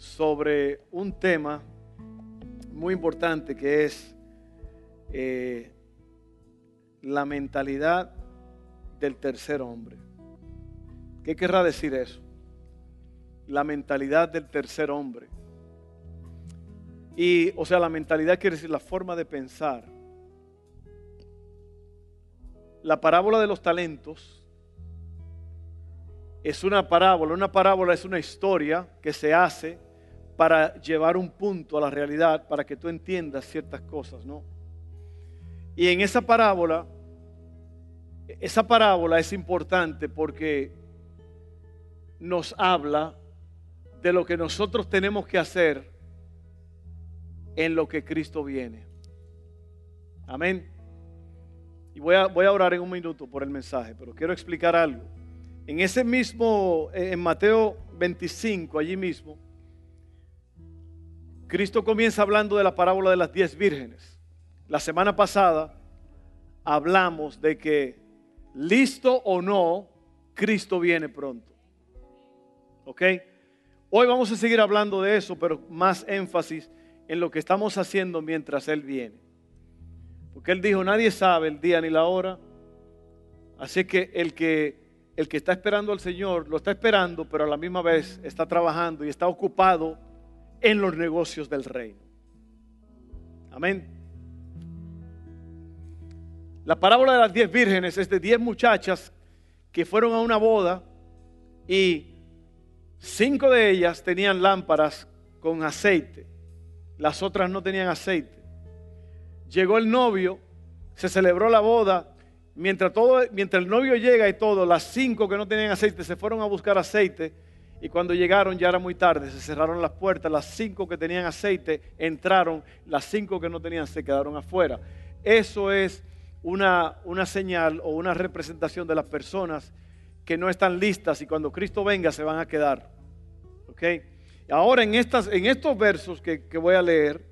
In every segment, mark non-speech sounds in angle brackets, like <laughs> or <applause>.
sobre un tema muy importante que es eh, la mentalidad del tercer hombre. ¿Qué querrá decir eso? La mentalidad del tercer hombre. Y, o sea, la mentalidad quiere decir la forma de pensar. La parábola de los talentos es una parábola. Una parábola es una historia que se hace para llevar un punto a la realidad, para que tú entiendas ciertas cosas, ¿no? Y en esa parábola, esa parábola es importante porque nos habla de lo que nosotros tenemos que hacer en lo que Cristo viene. Amén. Y voy a, voy a orar en un minuto por el mensaje, pero quiero explicar algo. En ese mismo, en Mateo 25, allí mismo, Cristo comienza hablando de la parábola de las diez vírgenes. La semana pasada hablamos de que, listo o no, Cristo viene pronto. ¿Ok? Hoy vamos a seguir hablando de eso, pero más énfasis en lo que estamos haciendo mientras Él viene. Porque Él dijo, nadie sabe el día ni la hora. Así que el que, el que está esperando al Señor, lo está esperando, pero a la misma vez está trabajando y está ocupado en los negocios del reino. Amén. La parábola de las diez vírgenes es de diez muchachas que fueron a una boda y cinco de ellas tenían lámparas con aceite, las otras no tenían aceite. Llegó el novio, se celebró la boda, mientras, todo, mientras el novio llega y todo, las cinco que no tenían aceite se fueron a buscar aceite y cuando llegaron ya era muy tarde, se cerraron las puertas, las cinco que tenían aceite entraron, las cinco que no tenían se quedaron afuera. Eso es una, una señal o una representación de las personas que no están listas y cuando Cristo venga se van a quedar. Ahora en, estas, en estos versos que, que voy a leer,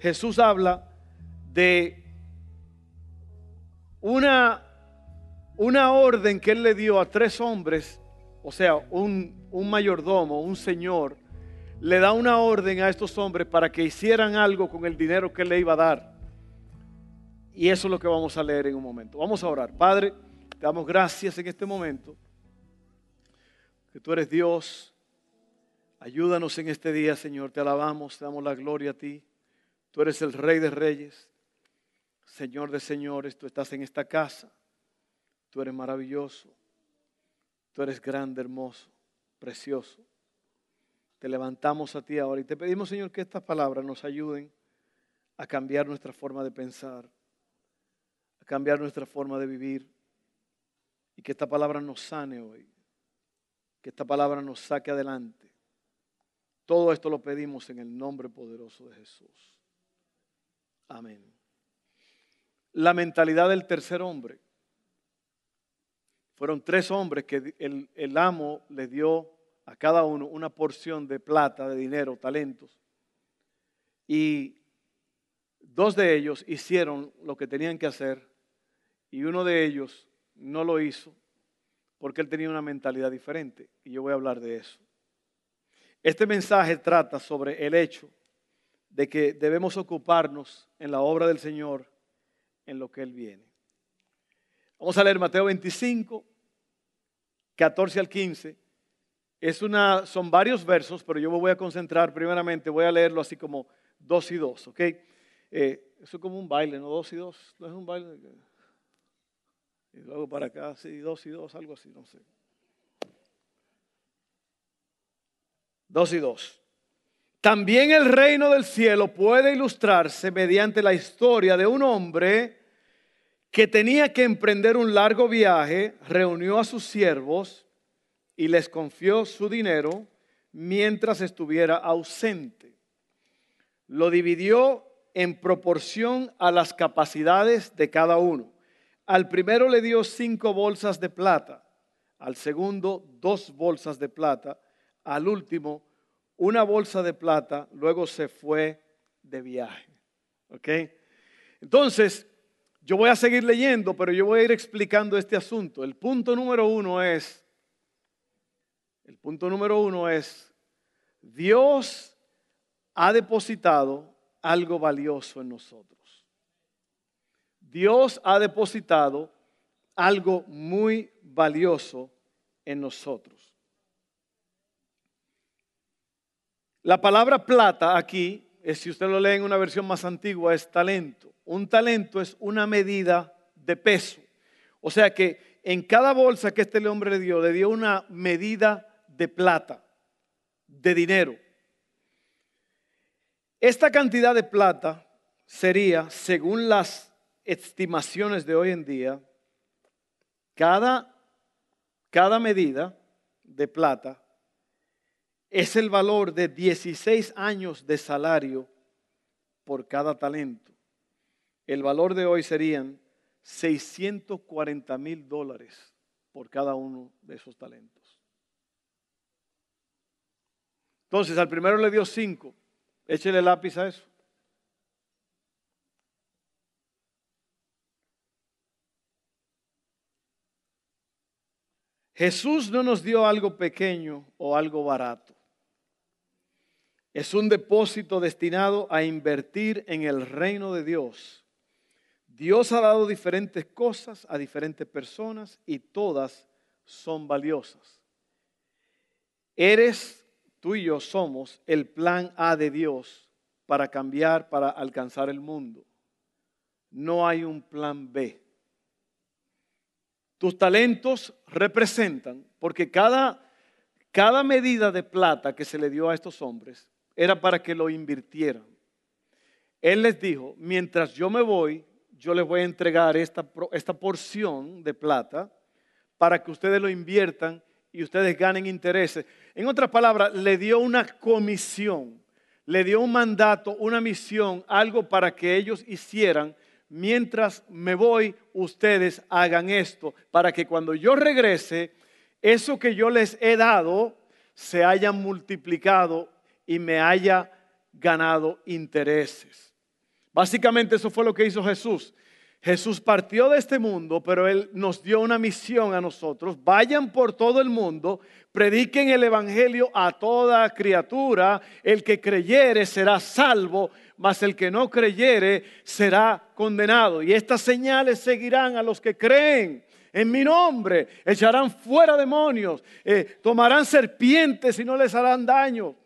Jesús habla de una, una orden que él le dio a tres hombres o sea, un, mayordomo, un señor, le da una orden a estos hombres para que hicieran algo con el dinero que le iba a dar. Y eso es lo que vamos a leer en un momento. Vamos a orar. Padre, te damos gracias en este momento. Que tú eres Dios. Ayúdanos en este día, Señor. Te alabamos, te damos la gloria a ti. Tú eres el Rey de Reyes, Señor de Señores. Tú estás en esta casa. Tú eres maravilloso. Tú eres grande, hermoso, precioso. Te levantamos a ti ahora y te pedimos, Señor, que estas palabras nos ayuden a cambiar nuestra forma de pensar, a cambiar nuestra forma de vivir y que esta palabra nos sane hoy, que esta palabra nos saque adelante. Todo esto lo pedimos en el nombre poderoso de Jesús. Amén. La mentalidad del tercer hombre. Fueron tres hombres que el, amo le dio a cada uno una porción de plata, de dinero, talentos. Y dos de ellos hicieron lo que tenían que hacer y uno de ellos no lo hizo porque él tenía una mentalidad diferente. Y yo voy a hablar de eso. Este mensaje trata sobre el hecho de que debemos ocuparnos en la obra del Señor en lo que Él viene. Vamos a leer Mateo 25, 14 al 15. Es una, son varios versos, pero yo me voy a concentrar primeramente, voy a leerlo así como dos y dos, ¿ok? Eh, eso es como un baile, ¿no? Dos y dos, no es un baile. Y luego para acá, sí, dos y dos, algo así, no sé. Dos y dos. También el reino del cielo puede ilustrarse mediante la historia de un hombre que tenía que emprender un largo viaje, reunió a sus siervos y les confió su dinero mientras estuviera ausente. lo dividió en proporción a las capacidades de cada uno. Al primero le dio cinco bolsas de plata, al segundo dos bolsas de plata, al último una bolsa de plata, luego se fue de viaje. ¿Ok? Entonces, yo voy a seguir leyendo, pero yo voy a ir explicando este asunto. El punto número uno es, el punto número uno es, Dios ha depositado algo valioso en nosotros. Dios ha depositado algo muy valioso en nosotros. La palabra plata aquí, si usted lo lee en una versión más antigua, es talento. Un talento es una medida de peso. O sea que en cada bolsa que este hombre le dio, le dio una medida de plata, de dinero. Esta cantidad de plata sería, según las estimaciones de hoy en día, cada, cada medida de plata es el valor de 16 años de salario por cada talento. El valor de hoy serían 640 mil dólares por cada uno de esos talentos. Entonces, al primero le dio 5. Échele lápiz a eso. Jesús no nos dio algo pequeño o algo barato. Es un depósito destinado a invertir en el reino de Dios. Dios ha dado diferentes cosas a diferentes personas y todas son valiosas. Eres, tú y yo somos el plan A de Dios para cambiar, para alcanzar el mundo. No hay un plan B. Tus talentos representan, porque cada, cada medida de plata que se le dio a estos hombres era para que lo invirtieran. Él les dijo, mientras yo me voy, yo les voy a entregar esta, esta porción de plata para que ustedes lo inviertan y ustedes ganen intereses. En otras palabras, le dio una comisión, le dio un mandato, una misión, algo para que ellos hicieran. Mientras me voy, ustedes hagan esto, para que cuando yo regrese, eso que yo les he dado se haya multiplicado y me haya ganado intereses. Básicamente eso fue lo que hizo Jesús. Jesús partió de este mundo, pero Él nos dio una misión a nosotros. Vayan por todo el mundo, prediquen el Evangelio a toda criatura. El que creyere será salvo, mas el que no creyere será condenado. Y estas señales seguirán a los que creen en mi nombre. Echarán fuera demonios, eh, tomarán serpientes y no les harán daño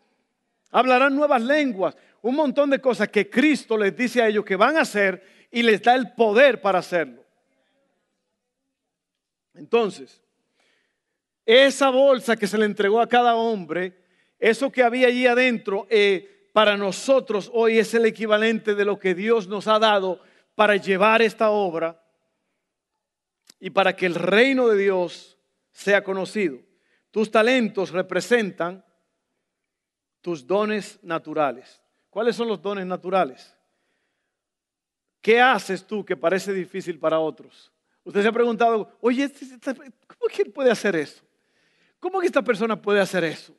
hablarán nuevas lenguas, un montón de cosas que Cristo les dice a ellos que van a hacer y les da el poder para hacerlo. Entonces, esa bolsa que se le entregó a cada hombre, eso que había allí adentro, eh, para nosotros hoy es el equivalente de lo que Dios nos ha dado para llevar esta obra y para que el reino de Dios sea conocido. Tus talentos representan tus dones naturales. ¿Cuáles son los dones naturales? ¿Qué haces tú que parece difícil para otros? Usted se ha preguntado, oye, este, este, ¿cómo que puede hacer eso? ¿Cómo que esta persona puede hacer eso?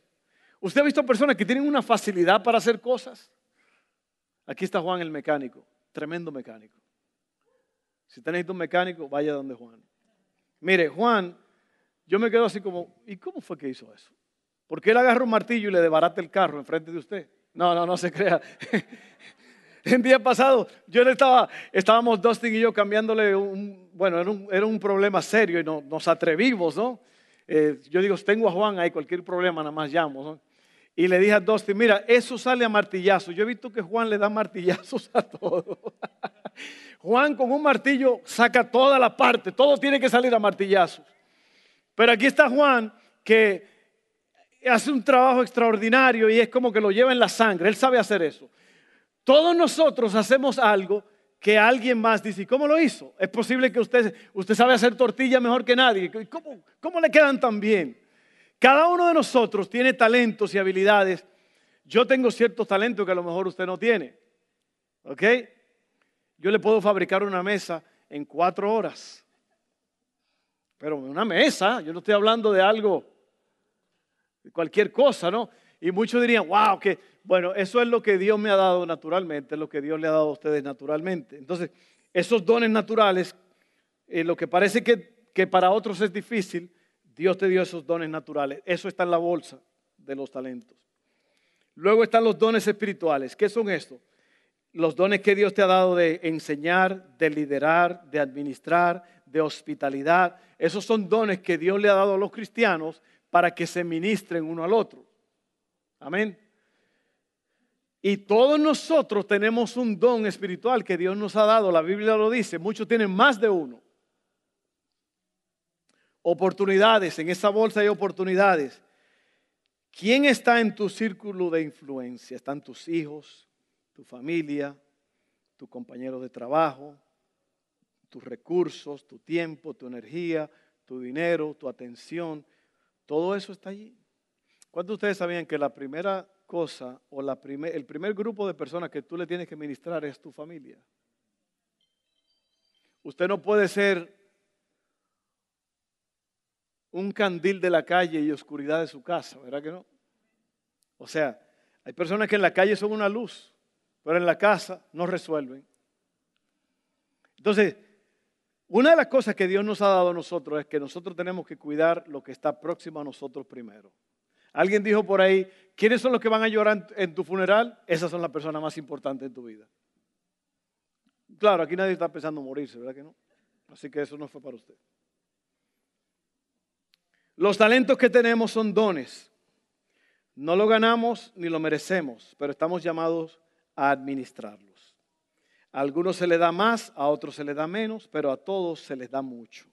¿Usted ha visto personas que tienen una facilidad para hacer cosas? Aquí está Juan el mecánico, tremendo mecánico. Si tenéis un mecánico, vaya donde Juan. Mire, Juan, yo me quedo así como, ¿y cómo fue que hizo eso? Porque él agarra un martillo y le debarata el carro enfrente de usted. No, no, no se crea. <laughs> El día pasado, yo le estaba, estábamos Dustin y yo cambiándole un, bueno, era un, problema serio y nos atrevimos, ¿no? Eh, yo digo, tengo a Juan ahí, cualquier problema nada más llamo, ¿no? Y le dije a Dustin, mira, eso sale a martillazos. Yo he visto que Juan le da martillazos a todo. <laughs> Juan con un martillo saca toda la parte, todo tiene que salir a martillazos. Pero aquí está Juan que hace un trabajo extraordinario y es como que lo lleva en la sangre. Él sabe hacer eso. Todos nosotros hacemos algo que alguien más dice, ¿cómo lo hizo? Es posible que usted, usted sabe hacer tortilla mejor que nadie. ¿Cómo, ¿Cómo le quedan tan bien? Cada uno de nosotros tiene talentos y habilidades. yo tengo ciertos talentos que a lo mejor usted no tiene. ¿Ok? Yo le puedo fabricar una mesa en cuatro horas. Pero una mesa, yo no estoy hablando de algo, cualquier cosa, ¿no? Y muchos dirían, wow, que bueno, eso es lo que Dios me ha dado naturalmente, lo que Dios le ha dado a ustedes naturalmente. Entonces, esos dones naturales, eh, lo que parece que, que para otros es difícil, Dios te dio esos dones naturales. Eso está en la bolsa de los talentos. Luego están los dones espirituales. ¿Qué son estos? Los dones que Dios te ha dado de enseñar, de liderar, de administrar, de hospitalidad. Esos son dones que Dios le ha dado a los cristianos para que se ministren uno al otro. Amén. Y todos nosotros tenemos un don espiritual que Dios nos ha dado. La Biblia lo dice. Muchos tienen más de uno. Oportunidades. En esa bolsa hay oportunidades. ¿Quién está en tu círculo de influencia? ¿Están tus hijos, tu familia, tu compañero de trabajo, tus recursos, tu tiempo, tu energía, tu dinero, tu atención? Todo eso está allí. ¿Cuántos de ustedes sabían que la primera cosa o el primer grupo de personas que tú le tienes que ministrar es tu familia? Usted no puede ser un candil de la calle y oscuridad de su casa, ¿verdad que no? O sea, hay personas que en la calle son una luz, pero en la casa no resuelven. Entonces, una de las cosas que Dios nos ha dado a nosotros es que nosotros tenemos que cuidar lo que está próximo a nosotros primero. Alguien dijo por ahí, ¿quiénes son los que van a llorar en tu funeral? Esas son las personas más importantes en tu vida. Claro, aquí nadie está pensando morirse, ¿verdad que no? Así que eso no fue para usted. Los talentos que tenemos son dones. No lo ganamos ni lo merecemos, pero estamos llamados a administrarlos. A algunos se les da más, a otros se les da menos, pero a todos se les da mucho.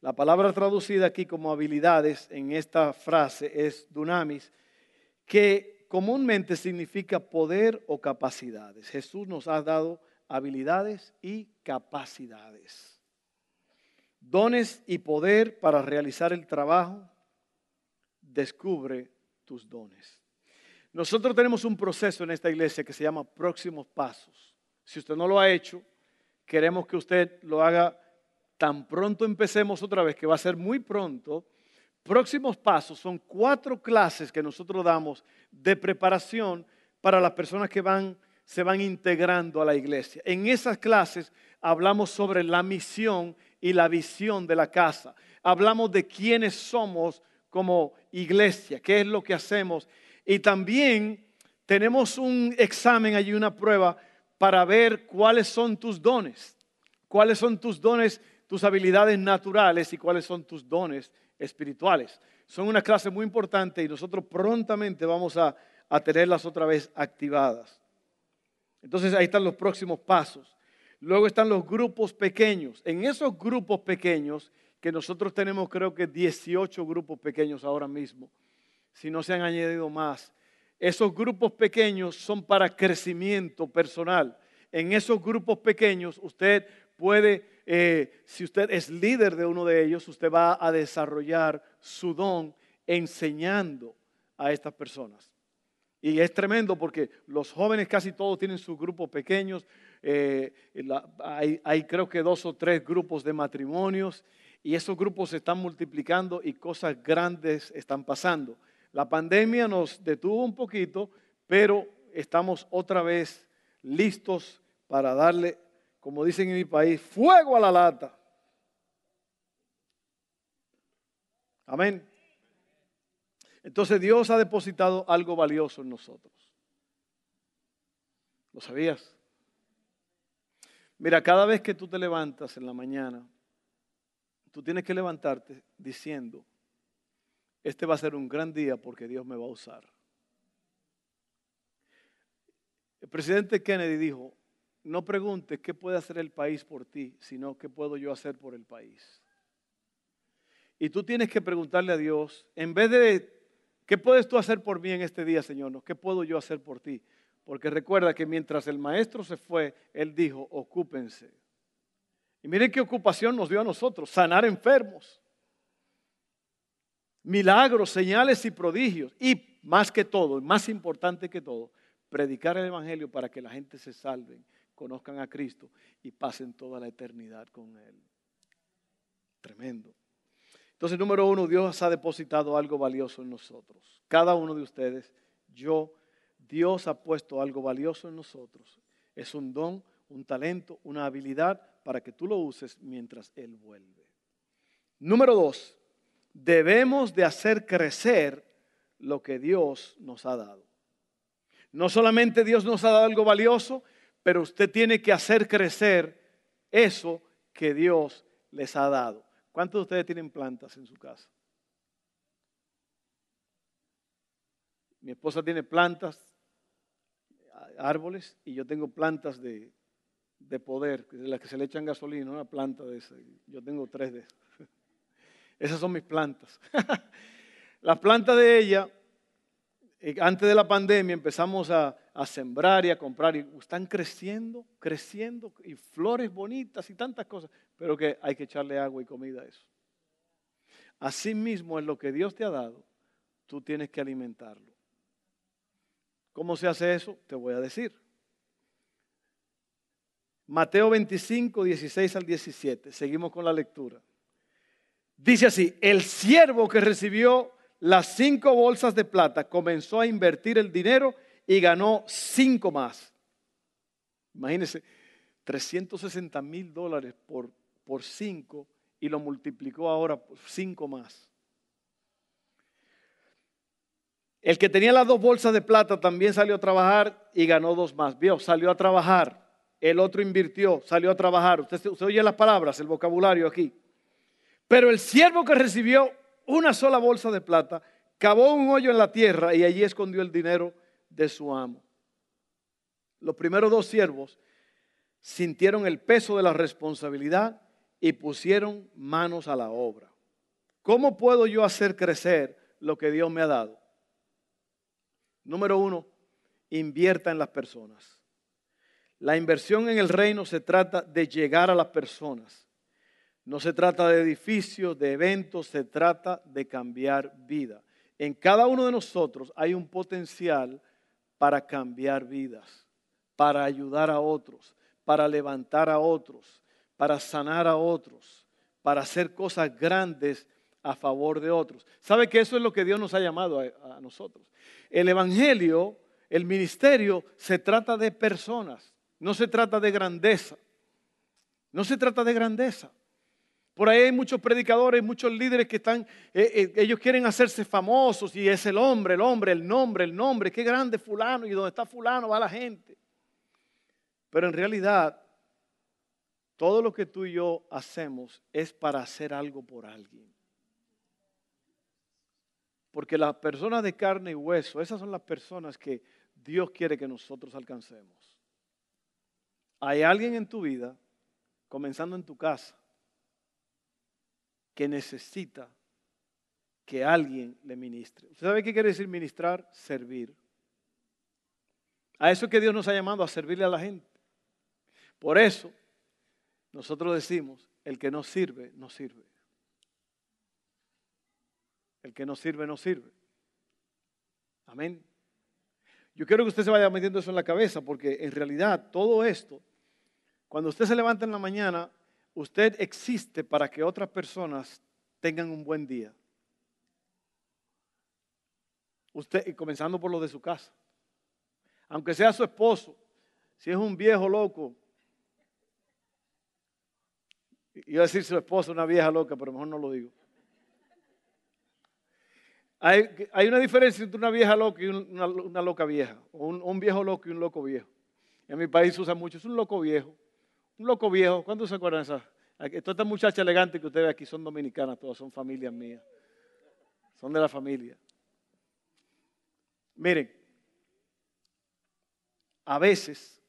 La palabra traducida aquí como habilidades en esta frase es dunamis, que comúnmente significa poder o capacidades. Jesús nos ha dado habilidades y capacidades dones y poder para realizar el trabajo, descubre tus dones. Nosotros tenemos un proceso en esta iglesia que se llama próximos pasos. Si usted no lo ha hecho, queremos que usted lo haga tan pronto empecemos otra vez, que va a ser muy pronto. Próximos pasos son cuatro clases que nosotros damos de preparación para las personas que van, se van integrando a la iglesia. En esas clases hablamos sobre la misión y la visión de la casa. Hablamos de quiénes somos como iglesia, qué es lo que hacemos. Y también tenemos un examen allí, una prueba para ver cuáles son tus dones, cuáles son tus dones, tus habilidades naturales y cuáles son tus dones espirituales. Son una clase muy importante y nosotros prontamente vamos a, a tenerlas otra vez activadas. Entonces ahí están los próximos pasos. Luego están los grupos pequeños. En esos grupos pequeños, que nosotros tenemos creo que 18 grupos pequeños ahora mismo, si no se han añadido más, esos grupos pequeños son para crecimiento personal. En esos grupos pequeños usted puede, eh, si usted es líder de uno de ellos, usted va a desarrollar su don enseñando a estas personas. Y es tremendo porque los jóvenes casi todos tienen sus grupos pequeños, eh, hay, creo que dos o tres grupos de matrimonios y esos grupos se están multiplicando y cosas grandes están pasando. La pandemia nos detuvo un poquito, pero estamos otra vez listos para darle, como dicen en mi país, fuego a la lata. Amén. Entonces Dios ha depositado algo valioso en nosotros. ¿Lo sabías? Mira, cada vez que tú te levantas en la mañana, tú tienes que levantarte diciendo, este va a ser un gran día porque Dios me va a usar. El presidente Kennedy dijo, no preguntes qué puede hacer el país por ti, sino qué puedo yo hacer por el país. Y tú tienes que preguntarle a Dios, en vez de, ¿qué puedes tú hacer por mí en este día, Señor? No, ¿qué puedo yo hacer por ti? Porque recuerda que mientras el maestro se fue, él dijo, ocúpense. Y miren qué ocupación nos dio a nosotros, sanar enfermos. Milagros, señales y prodigios. Y más que todo, más importante que todo, predicar el Evangelio para que la gente se salve, conozcan a Cristo y pasen toda la eternidad con Él. Tremendo. Entonces, número uno, Dios ha depositado algo valioso en nosotros. Cada uno de ustedes, yo, Dios ha puesto algo valioso en nosotros. Es un don, un talento, una habilidad para que tú lo uses mientras Él vuelve. Número dos, debemos de hacer crecer lo que Dios nos ha dado. No solamente Dios nos ha dado algo valioso, pero usted tiene que hacer crecer eso que Dios les ha dado. ¿Cuántos de ustedes tienen plantas en su casa? Mi esposa tiene plantas, árboles, y yo tengo plantas de, poder, de las que se le echan gasolina, una planta de esas. Yo tengo tres de esas. Esas son mis plantas. <laughs> Las plantas de ella antes de la pandemia empezamos a, sembrar y a comprar y están creciendo, creciendo y flores bonitas y tantas cosas, pero que hay que echarle agua y comida a eso. Así mismo es lo que Dios te ha dado, tú tienes que alimentarlo. ¿Cómo se hace eso? Te voy a decir. Mateo 25, 16 al 17. Seguimos con la lectura. Dice así, el siervo que recibió las cinco bolsas de plata, comenzó a invertir el dinero y ganó cinco más. Imagínense, 360 mil dólares por, por cinco y lo multiplicó ahora por cinco más. El que tenía las dos bolsas de plata también salió a trabajar y ganó dos más. Vio, salió a trabajar. El otro invirtió, salió a trabajar. Usted, usted oye las palabras, el vocabulario aquí. Pero el siervo que recibió una sola bolsa de plata, cavó un hoyo en la tierra y allí escondió el dinero de su amo. Los primeros dos siervos sintieron el peso de la responsabilidad y pusieron manos a la obra. ¿Cómo puedo yo hacer crecer lo que Dios me ha dado? Número uno, invierta en las personas. La inversión en el reino se trata de llegar a las personas. No se trata de edificios, de eventos, se trata de cambiar vida. En cada uno de nosotros hay un potencial para cambiar vidas, para ayudar a otros, para levantar a otros, para sanar a otros, para hacer cosas grandes a favor de otros. ¿Sabe que eso es lo que Dios nos ha llamado a, nosotros? El Evangelio, el ministerio, se trata de personas, no se trata de grandeza. No se trata de grandeza. Por ahí hay muchos predicadores, muchos líderes que están, eh, eh, ellos quieren hacerse famosos y es el hombre, el hombre, el nombre, el nombre, qué grande fulano y donde está fulano va la gente. Pero en realidad, todo lo que tú y yo hacemos es para hacer algo por alguien. Porque las personas de carne y hueso, esas son las personas que Dios quiere que nosotros alcancemos. Hay alguien en tu vida, comenzando en tu casa, que necesita que alguien le ministre. ¿Usted sabe qué quiere decir ministrar? Servir. A eso que Dios nos ha llamado, a servirle a la gente. Por eso, nosotros decimos, el que no sirve, no sirve. El que no sirve, no sirve. Amén. Yo quiero que usted se vaya metiendo eso en la cabeza, porque en realidad todo esto, cuando usted se levanta en la mañana, Usted existe para que otras personas tengan un buen día. Usted, comenzando por lo de su casa. Aunque sea su esposo, si es un viejo loco, iba a decir su esposa una vieja loca, pero mejor no lo digo. Hay, una diferencia entre una vieja loca y una, loca vieja, un, un, viejo loco y un loco viejo. En mi país se usa mucho, es un loco viejo. Un loco viejo, ¿cuántos se acuerdan de esa? Todas estas muchachas elegantes que ustedes aquí son dominicanas, todas son familias mías. Son de la familia. Miren, a veces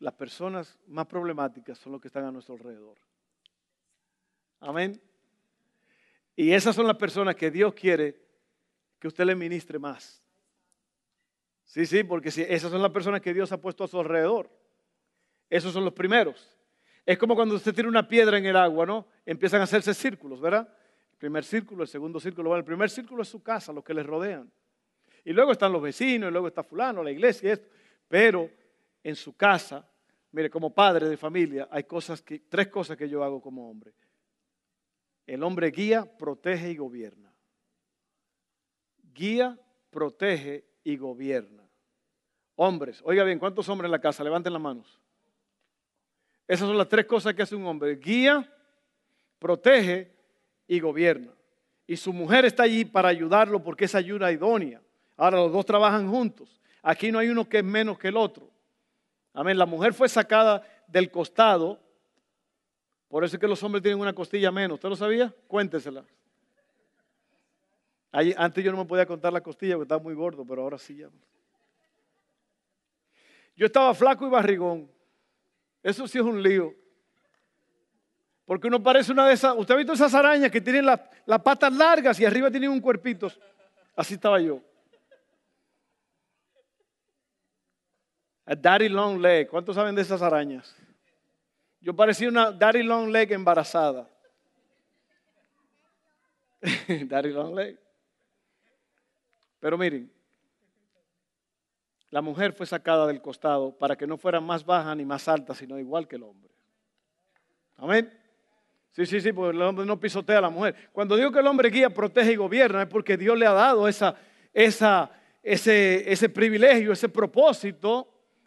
las personas más problemáticas son los que están a nuestro alrededor. Amén. Y esas son las personas que Dios quiere que usted le ministre más. Sí, sí, porque esas son las personas que Dios ha puesto a su alrededor. Esos son los primeros. Es como cuando usted tiene una piedra en el agua, ¿no? Empiezan a hacerse círculos, ¿verdad? El primer círculo, el segundo círculo. Bueno, el primer círculo es su casa, los que le rodean. Y luego están los vecinos, y luego está fulano, la iglesia esto. Pero en su casa, mire, como padre de familia, hay cosas que, tres cosas que yo hago como hombre. El hombre guía, protege y gobierna. Guía, protege y gobierna. Hombres, oiga bien, ¿cuántos hombres en la casa? Levanten las manos. Esas son las tres cosas que hace un hombre. Guía, protege y gobierna. Y su mujer está allí para ayudarlo porque es ayuda idónea. Ahora los dos trabajan juntos. Aquí no hay uno que es menos que el otro. Amén. La mujer fue sacada del costado. Por eso es que los hombres tienen una costilla menos. ¿Usted lo sabía? Cuéntesela. antes yo no me podía contar la costilla porque estaba muy gordo, pero ahora sí ya. Yo estaba flaco y barrigón. Eso sí es un lío. Porque uno parece una de esas. ¿Usted ha visto esas arañas que tienen las patas largas y arriba tienen un cuerpito? Así estaba yo. A daddy long leg. ¿Cuántos saben de esas arañas? Yo parecía una daddy long leg embarazada. <laughs> daddy long leg. Pero miren, la mujer fue sacada del costado para que no fuera más baja ni más alta, sino igual que el hombre. Amén. Sí, sí, sí, porque el hombre no pisotea a la mujer. Cuando digo que el hombre guía, protege y gobierna, es porque Dios le ha dado esa, esa, ese, ese privilegio, ese propósito,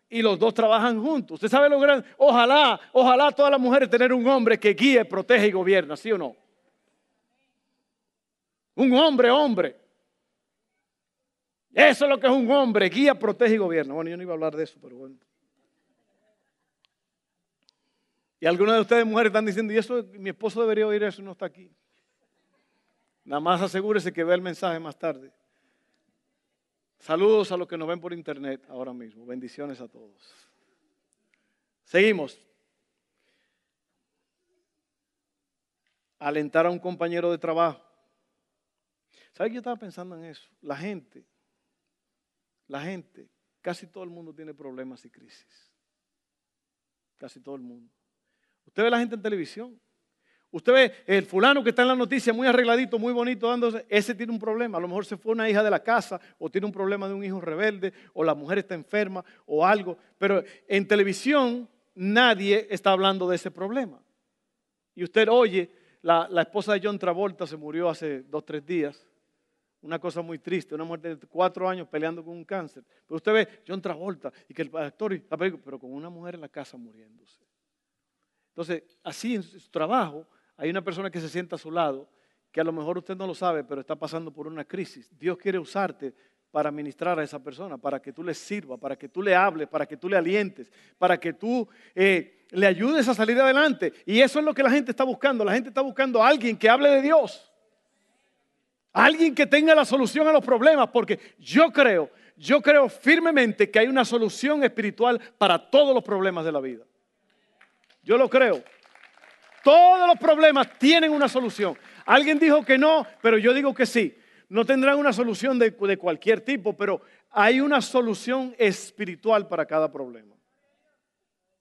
y los dos trabajan juntos. Usted sabe lo grande. Ojalá, ojalá todas las mujeres tener un hombre que guíe, protege y gobierna, ¿sí o no? Un hombre, hombre. Eso es lo que es un hombre, guía, protege y gobierna. Bueno, yo no iba a hablar de eso, pero bueno. Y algunas de ustedes mujeres están diciendo, y eso mi esposo debería oír eso, no está aquí. Nada más asegúrese que vea el mensaje más tarde. Saludos a los que nos ven por internet ahora mismo. Bendiciones a todos. Seguimos. Alentar a un compañero de trabajo. ¿Sabe que yo estaba pensando en eso? La gente, la gente, casi todo el mundo tiene problemas y crisis. Casi todo el mundo. Usted ve la gente en televisión. Usted ve el fulano que está en la noticia muy arregladito, muy bonito, dándose, ese tiene un problema. A lo mejor se fue una hija de la casa o tiene un problema de un hijo rebelde o la mujer está enferma o algo. Pero en televisión nadie está hablando de ese problema. Y usted oye, la, la esposa de John Travolta se murió hace dos, tres días. Una cosa muy triste, una mujer de cuatro años peleando con un cáncer. Pero usted ve John Travolta y que el actor, pero con una mujer en la casa muriéndose. Entonces, así en su trabajo, hay una persona que se sienta a su lado, que a lo mejor usted no lo sabe, pero está pasando por una crisis. Dios quiere usarte para ministrar a esa persona, para que tú le sirvas, para que tú le hables, para que tú le alientes, para que tú eh, le ayudes a salir adelante. Y eso es lo que la gente está buscando. La gente está buscando a alguien que hable de Dios. Alguien que tenga la solución a los problemas, porque yo creo, yo creo firmemente que hay una solución espiritual para todos los problemas de la vida. Yo lo creo. Todos los problemas tienen una solución. Alguien dijo que no, pero yo digo que sí. No tendrán una solución de, cualquier tipo, pero hay una solución espiritual para cada problema.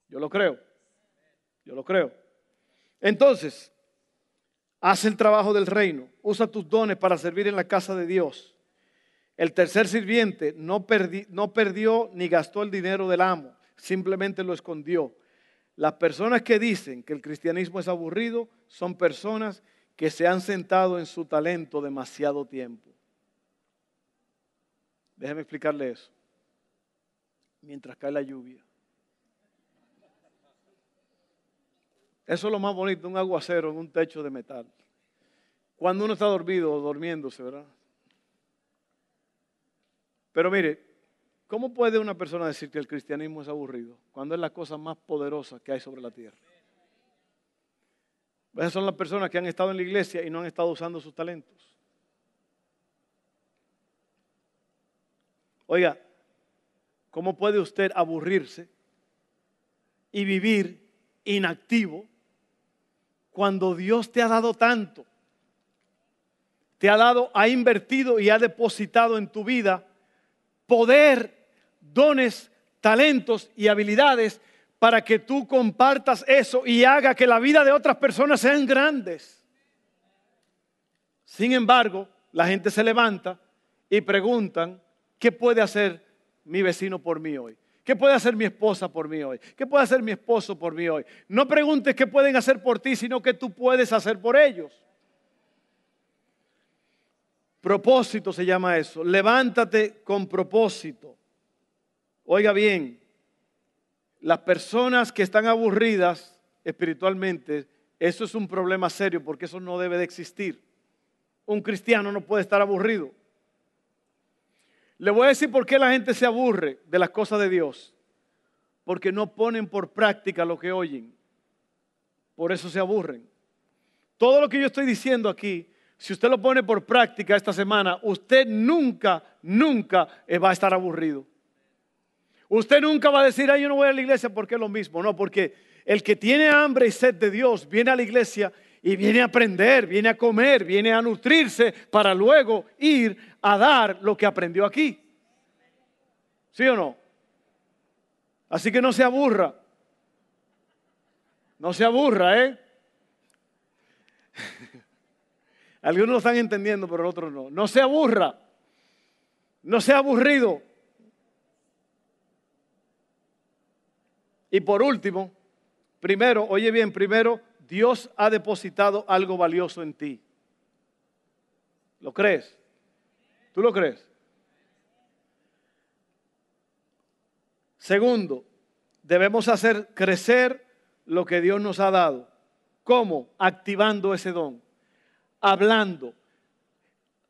Yo lo creo. Yo lo creo. Entonces, haz el trabajo del reino. Usa tus dones para servir en la casa de Dios. El tercer sirviente no, no perdió ni gastó el dinero del amo, simplemente lo escondió. Las personas que dicen que el cristianismo es aburrido son personas que se han sentado en su talento demasiado tiempo. Déjeme explicarle eso. Mientras cae la lluvia. Eso es lo más bonito, un aguacero en un techo de metal. Cuando uno está dormido o durmiéndose, ¿verdad? Pero mire, ¿Cómo puede una persona decir que el cristianismo es aburrido cuando es la cosa más poderosa que hay sobre la tierra? Esas son las personas que han estado en la iglesia y no han estado usando sus talentos. Oiga, ¿cómo puede usted aburrirse y vivir inactivo cuando Dios te ha dado tanto? Te ha dado, ha invertido y ha depositado en tu vida poder, dones, talentos y habilidades para que tú compartas eso y haga que la vida de otras personas sean grandes. Sin embargo, la gente se levanta y preguntan, ¿qué puede hacer mi vecino por mí hoy? ¿Qué puede hacer mi esposa por mí hoy? ¿Qué puede hacer mi esposo por mí hoy? No preguntes qué pueden hacer por ti, sino qué tú puedes hacer por ellos. Propósito se llama eso. Levántate con propósito. Oiga bien, las personas que están aburridas espiritualmente, eso es un problema serio porque eso no debe de existir. Un cristiano no puede estar aburrido. Le voy a decir por qué la gente se aburre de las cosas de Dios. Porque no ponen por práctica lo que oyen. Por eso se aburren. Todo lo que yo estoy diciendo aquí, si usted lo pone por práctica esta semana, usted nunca, nunca va a estar aburrido. Usted nunca va a decir, ay, yo no voy a la iglesia porque es lo mismo. No, porque el que tiene hambre y sed de Dios viene a la iglesia y viene a aprender, viene a comer, viene a nutrirse para luego ir a dar lo que aprendió aquí. ¿Sí o no? Así que no se aburra. No se aburra, ¿eh? <laughs> Algunos lo están entendiendo, pero otros no. No se aburra. No sea aburrido. Y por último, primero, oye bien, primero Dios ha depositado algo valioso en ti. ¿Lo crees? ¿Tú lo crees? Segundo, debemos hacer crecer lo que Dios nos ha dado. ¿Cómo? Activando ese don, hablando,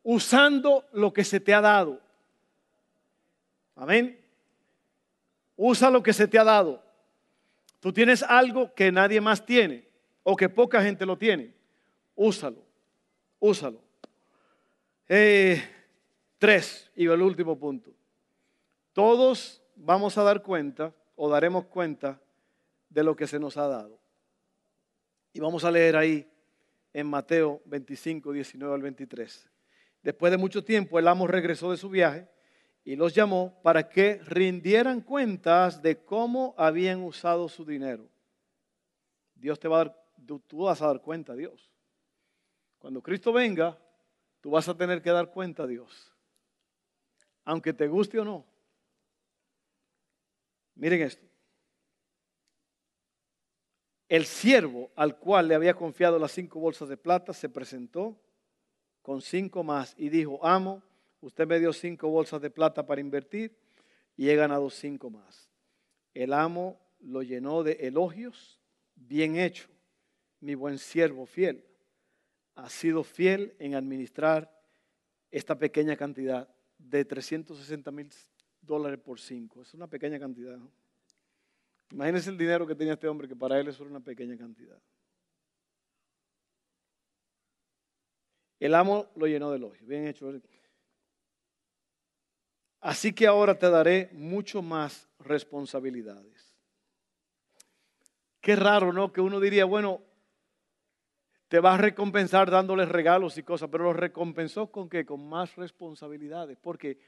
usando lo que se te ha dado. Amén. Usa lo que se te ha dado. Tú tienes algo que nadie más tiene o que poca gente lo tiene, úsalo, úsalo. Eh, tres, y el último punto. Todos vamos a dar cuenta o daremos cuenta de lo que se nos ha dado. Y vamos a leer ahí en Mateo 25, 19 al 23. Después de mucho tiempo, el amo regresó de su viaje y los llamó para que rindieran cuentas de cómo habían usado su dinero. Dios te va a dar tú, vas a dar cuenta a Dios. Cuando Cristo venga, tú vas a tener que dar cuenta a Dios. Aunque te guste o no. Miren esto. El siervo al cual le había confiado las cinco bolsas de plata se presentó con cinco más y dijo, amo, usted me dio cinco bolsas de plata para invertir y he ganado cinco más. El amo lo llenó de elogios, bien hecho, mi buen siervo fiel, ha sido fiel en administrar esta pequeña cantidad de 360 mil dólares por cinco. Es una pequeña cantidad. Imagínense el dinero que tenía este hombre, que para él era una pequeña cantidad. El amo lo llenó de elogio. Bien hecho. Así que ahora te daré mucho más responsabilidades. Qué raro, ¿no? Que uno diría, bueno, te va a recompensar dándoles regalos y cosas, pero los recompensó con qué? Con más responsabilidades. ¿Por qué?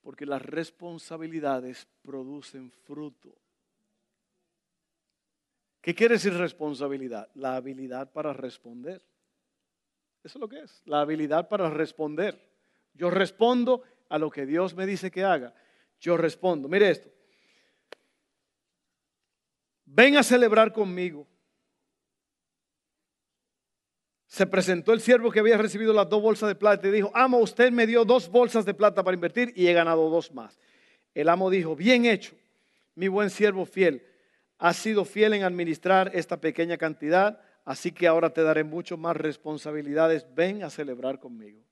Porque las responsabilidades producen fruto. ¿Qué quiere decir responsabilidad? La habilidad para responder. Eso es lo que es, la habilidad para responder. Yo respondo a lo que Dios me dice que haga. Yo respondo. Mire esto. Ven a celebrar conmigo se presentó el siervo que había recibido las dos bolsas de plata y dijo, amo, usted me dio dos bolsas de plata para invertir y he ganado dos más. El amo dijo, bien hecho, mi buen siervo fiel, has sido fiel en administrar esta pequeña cantidad, así que ahora te daré mucho más responsabilidades, ven a celebrar conmigo.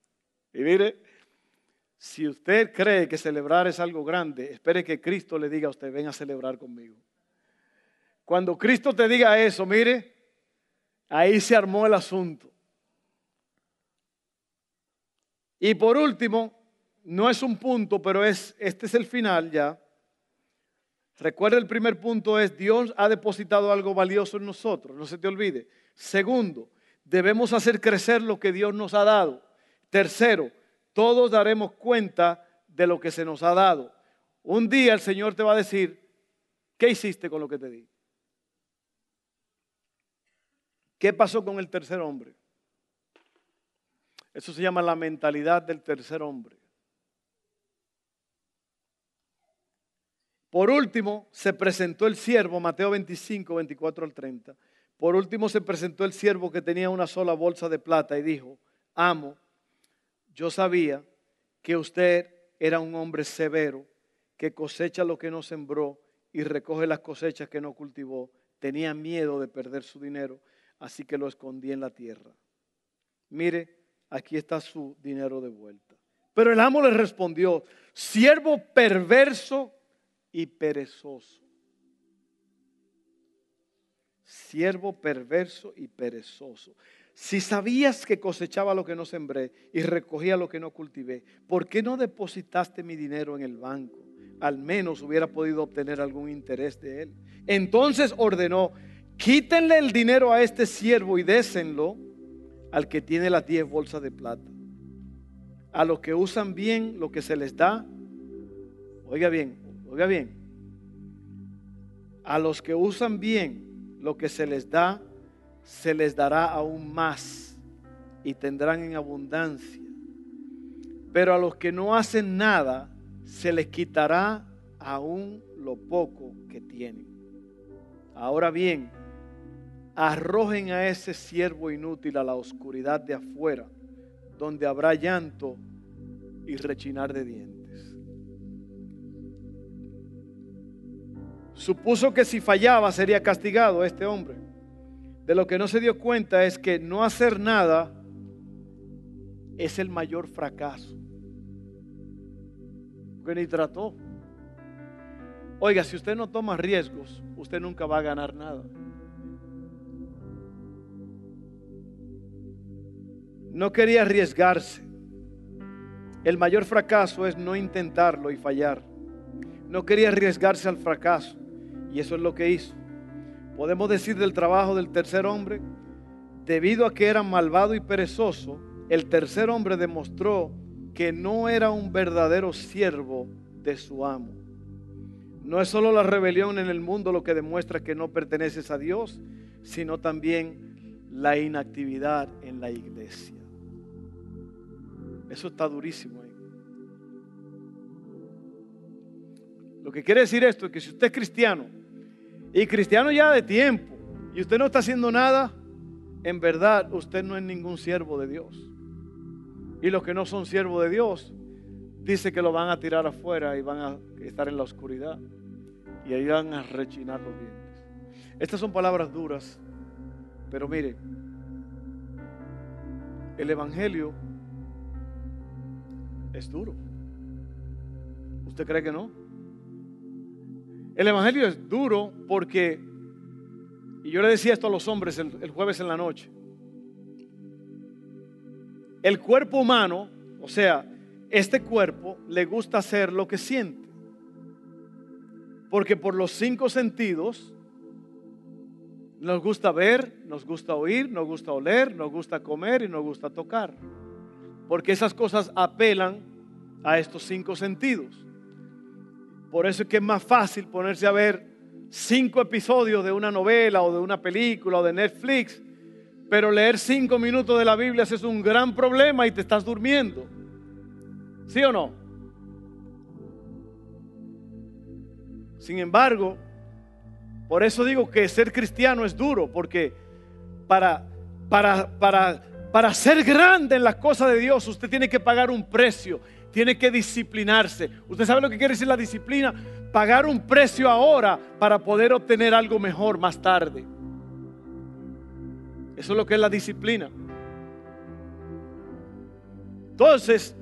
Y mire, si usted cree que celebrar es algo grande, espere que Cristo le diga a usted, ven a celebrar conmigo. Cuando Cristo te diga eso, mire, Ahí se armó el asunto. Y por último, no es un punto, pero es este es el final ya. Recuerda el primer punto es Dios ha depositado algo valioso en nosotros, no se te olvide. Segundo, debemos hacer crecer lo que Dios nos ha dado. Tercero, todos daremos cuenta de lo que se nos ha dado. Un día el Señor te va a decir, ¿qué hiciste con lo que te di? ¿Qué pasó con el tercer hombre? Eso se llama la mentalidad del tercer hombre. Por último, se presentó el siervo, Mateo 25, 24 al 30. Por último, se presentó el siervo que tenía una sola bolsa de plata y dijo, amo, yo sabía que usted era un hombre severo, que cosecha lo que no sembró y recoge las cosechas que no cultivó. Tenía miedo de perder su dinero, así que lo escondí en la tierra. Mire, aquí está su dinero de vuelta. Pero el amo le respondió, siervo perverso y perezoso. Siervo perverso y perezoso. Si sabías que cosechaba lo que no sembré y recogía lo que no cultivé, ¿por qué no depositaste mi dinero en el banco? Al menos hubiera podido obtener algún interés de él. Entonces ordenó, quítenle el dinero a este siervo y désenlo al que tiene las diez bolsas de plata. A los que usan bien lo que se les da, oiga bien, oiga bien, a los que usan bien lo que se les da, se les dará aún más y tendrán en abundancia. Pero a los que no hacen nada, se les quitará aún lo poco que tienen. Ahora bien, arrojen a ese siervo inútil a la oscuridad de afuera, donde habrá llanto y rechinar de dientes. Supuso que si fallaba sería castigado este hombre. De lo que no se dio cuenta es que no hacer nada es el mayor fracaso. Porque ni trató. Oiga, si usted no toma riesgos, usted nunca va a ganar nada. No quería arriesgarse. El mayor fracaso es no intentarlo y fallar. No quería arriesgarse al fracaso. Y eso es lo que hizo. Podemos decir del trabajo del tercer hombre, debido a que era malvado y perezoso, el tercer hombre demostró que no era un verdadero siervo de su amo. No es solo la rebelión en el mundo lo que demuestra que no perteneces a Dios, sino también la inactividad en la iglesia. Eso está durísimo ahí. Lo que quiere decir esto es que si usted es cristiano y cristiano ya de tiempo y usted no está haciendo nada, en verdad usted no es ningún siervo de Dios. Y los que no son siervos de Dios, dice que lo van a tirar afuera y van a estar en la oscuridad y ahí van a rechinar los dientes. Estas son palabras duras, pero mire, el Evangelio es duro. ¿Usted cree que no? El Evangelio es duro porque, y yo le decía esto a los hombres el, jueves en la noche, el cuerpo humano, o sea, este cuerpo le gusta hacer lo que siente. Porque por los cinco sentidos nos gusta ver, nos gusta oír, nos gusta oler, nos gusta comer y nos gusta tocar. Porque esas cosas apelan a estos cinco sentidos. Por eso es que es más fácil ponerse a ver cinco episodios de una novela o de una película o de Netflix, pero leer cinco minutos de la Biblia es un gran problema y te estás durmiendo. ¿Sí o no? Sin embargo, por eso digo que ser cristiano es duro, porque para, para, para para ser grande en las cosas de Dios, usted tiene que pagar un precio, tiene que disciplinarse. ¿Usted sabe lo que quiere decir la disciplina? Pagar un precio ahora para poder obtener algo mejor más tarde. Eso es lo que es la disciplina. Entonces,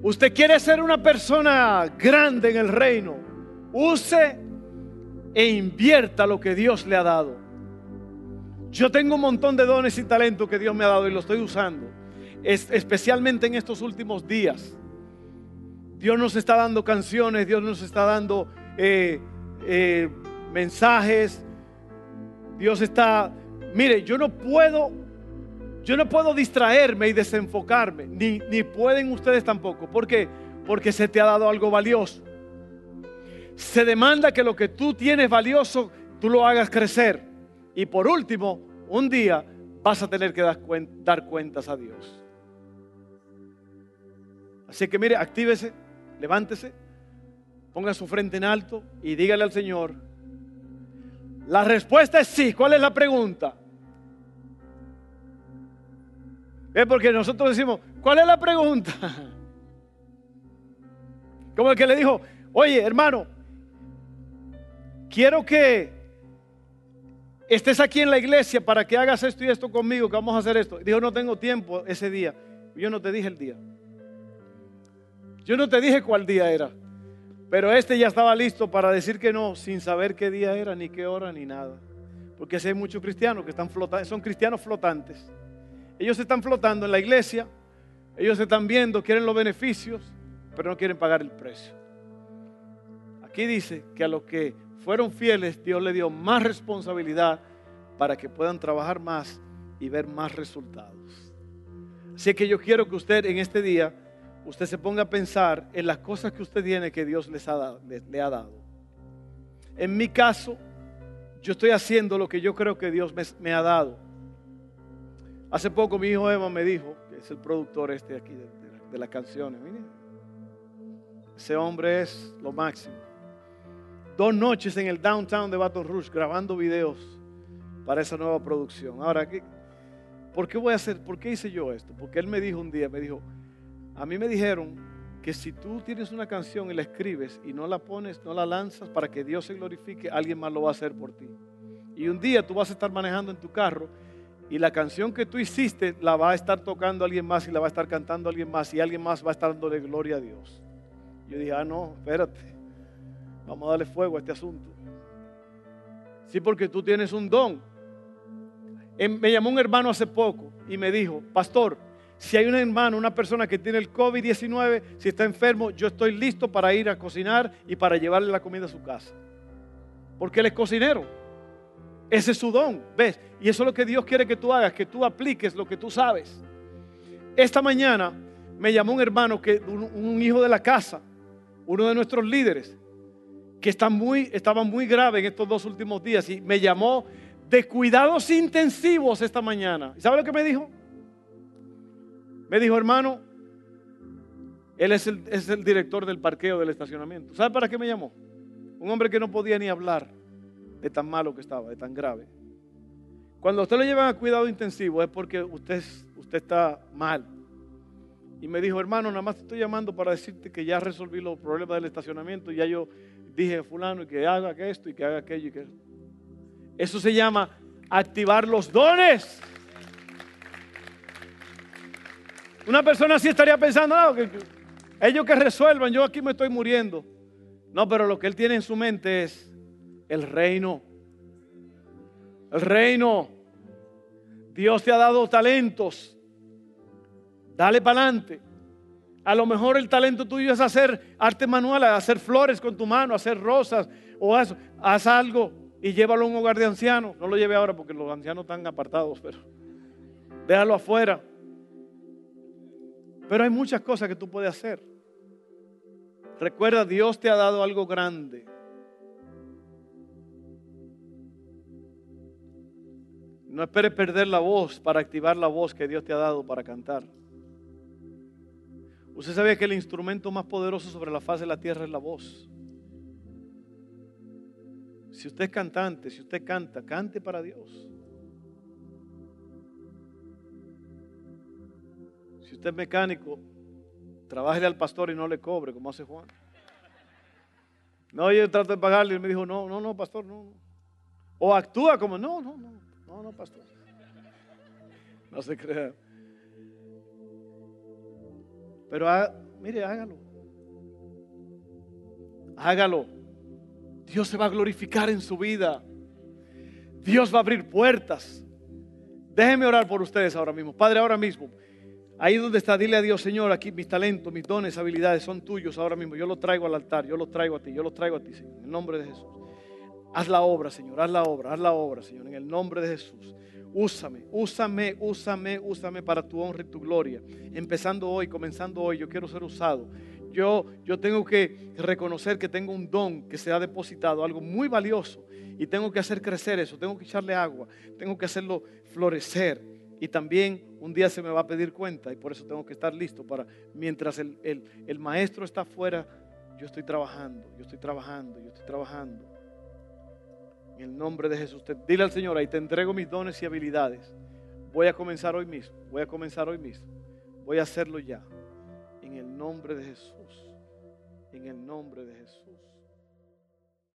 usted quiere ser una persona grande en el reino, use e invierta lo que Dios le ha dado. Yo tengo un montón de dones y talentos que Dios me ha dado y lo estoy usando. especialmente en estos últimos días. Dios nos está dando canciones, Dios nos está dando eh, eh, mensajes. Dios está, mire, yo no puedo, yo no puedo distraerme y desenfocarme, ni, ni pueden ustedes tampoco. ¿Por qué? Porque se te ha dado algo valioso. Se demanda que lo que tú tienes valioso, tú lo hagas crecer. Y por último, un día vas a tener que dar, cuentas a Dios. Así que mire, actívese, levántese, Ponga su frente en alto y dígale al Señor. La respuesta es sí. ¿Cuál es la pregunta? Es porque nosotros decimos, ¿cuál es la pregunta? <laughs> Como el que le dijo, oye hermano, quiero que estés aquí en la iglesia para que hagas esto y esto conmigo, que vamos a hacer esto. Dijo, no tengo tiempo ese día. Yo no te dije el día. Yo no te dije cuál día era. Pero este ya estaba listo para decir que no, sin saber qué día era, ni qué hora, ni nada. Porque hay muchos cristianos que están flotando, son cristianos flotantes. Ellos están flotando en la iglesia, ellos están viendo, quieren los beneficios, pero no quieren pagar el precio. Aquí dice que a los que fueron fieles, Dios le dio más responsabilidad para que puedan trabajar más y ver más resultados. Así que yo quiero que usted en este día, usted se ponga a pensar en las cosas que usted tiene que Dios les ha dado, le ha dado. En mi caso, yo estoy haciendo lo que yo creo que Dios me, ha dado. Hace poco mi hijo Eva me dijo, que es el productor este aquí de, las canciones, ese hombre es lo máximo dos noches en el downtown de Baton Rouge grabando videos para esa nueva producción. Ahora, ¿por qué voy a hacer? ¿Por qué hice yo esto? Porque él me dijo un día, me dijo, a mí me dijeron que si tú tienes una canción y la escribes y no la pones, no la lanzas para que Dios se glorifique, alguien más lo va a hacer por ti. Y un día tú vas a estar manejando en tu carro y la canción que tú hiciste la va a estar tocando alguien más y la va a estar cantando alguien más y alguien más va a estar dándole gloria a Dios. Yo dije, ah, no, espérate. Vamos a darle fuego a este asunto. Sí, porque tú tienes un don. Em, me llamó un hermano hace poco y me dijo, pastor, si hay un hermano, una persona que tiene el COVID-19, si está enfermo, yo estoy listo para ir a cocinar y para llevarle la comida a su casa. Porque él es cocinero. Ese es su don, ¿ves? Y eso es lo que Dios quiere que tú hagas, que tú apliques lo que tú sabes. Esta mañana me llamó un hermano, que, un hijo de la casa, uno de nuestros líderes, que está muy, estaba muy grave en estos dos últimos días y me llamó de cuidados intensivos esta mañana. ¿Y sabe lo que me dijo? Me dijo, hermano, él es el, es el director del parqueo del estacionamiento. ¿Sabe para qué me llamó? Un hombre que no podía ni hablar de tan malo que estaba, de tan grave. Cuando usted lo llevan a cuidado intensivo es porque usted, usted está mal. Y me dijo, hermano, nada más te estoy llamando para decirte que ya resolví los problemas del estacionamiento, ya yo dije fulano que haga esto y que haga aquello y que eso se llama activar los dones. Una persona así estaría pensando, que, ellos que resuelvan, yo aquí me estoy muriendo. No, pero lo que él tiene en su mente es el reino. El reino. Dios te ha dado talentos. Dale para adelante. A lo mejor el talento tuyo es hacer arte manual, hacer flores con tu mano, hacer rosas o haz, algo y llévalo a un hogar de ancianos. No lo lleve ahora porque los ancianos están apartados, pero déjalo afuera. Pero hay muchas cosas que tú puedes hacer. Recuerda, Dios te ha dado algo grande. No esperes perder la voz para activar la voz que Dios te ha dado para cantar. Usted sabe que el instrumento más poderoso sobre la faz de la tierra es la voz. Si usted es cantante, si usted canta, cante para Dios. Si usted es mecánico, trabaje al pastor y no le cobre, como hace Juan. No, yo trato de pagarle y me dijo, no, no, no, pastor, no. O actúa como, no, no, no, no, no, pastor. No se crea. Pero mire, hágalo. Hágalo. Dios se va a glorificar en su vida. Dios va a abrir puertas. Déjenme orar por ustedes ahora mismo. Padre, ahora mismo. Ahí donde está, dile a Dios, Señor, aquí mis talentos, mis dones, habilidades son tuyos ahora mismo. Yo los traigo al altar, yo los traigo a ti, yo los traigo a ti, Señor, en el nombre de Jesús. Haz la obra, Señor, haz la obra, haz la obra, Señor, en el nombre de Jesús. Úsame, úsame, úsame, úsame para tu honra y tu gloria. Empezando hoy, comenzando hoy, yo quiero ser usado. Yo, yo tengo que reconocer que tengo un don que se ha depositado, algo muy valioso, y tengo que hacer crecer eso, tengo que echarle agua, tengo que hacerlo florecer. Y también un día se me va a pedir cuenta y por eso tengo que estar listo para, mientras el, el maestro está afuera yo estoy trabajando, yo estoy trabajando, yo estoy trabajando. En el nombre de Jesús, dile al Señor, ahí te entrego mis dones y habilidades. Voy a comenzar hoy mismo, voy a comenzar hoy mismo. Voy a hacerlo ya. En el nombre de Jesús. En el nombre de Jesús.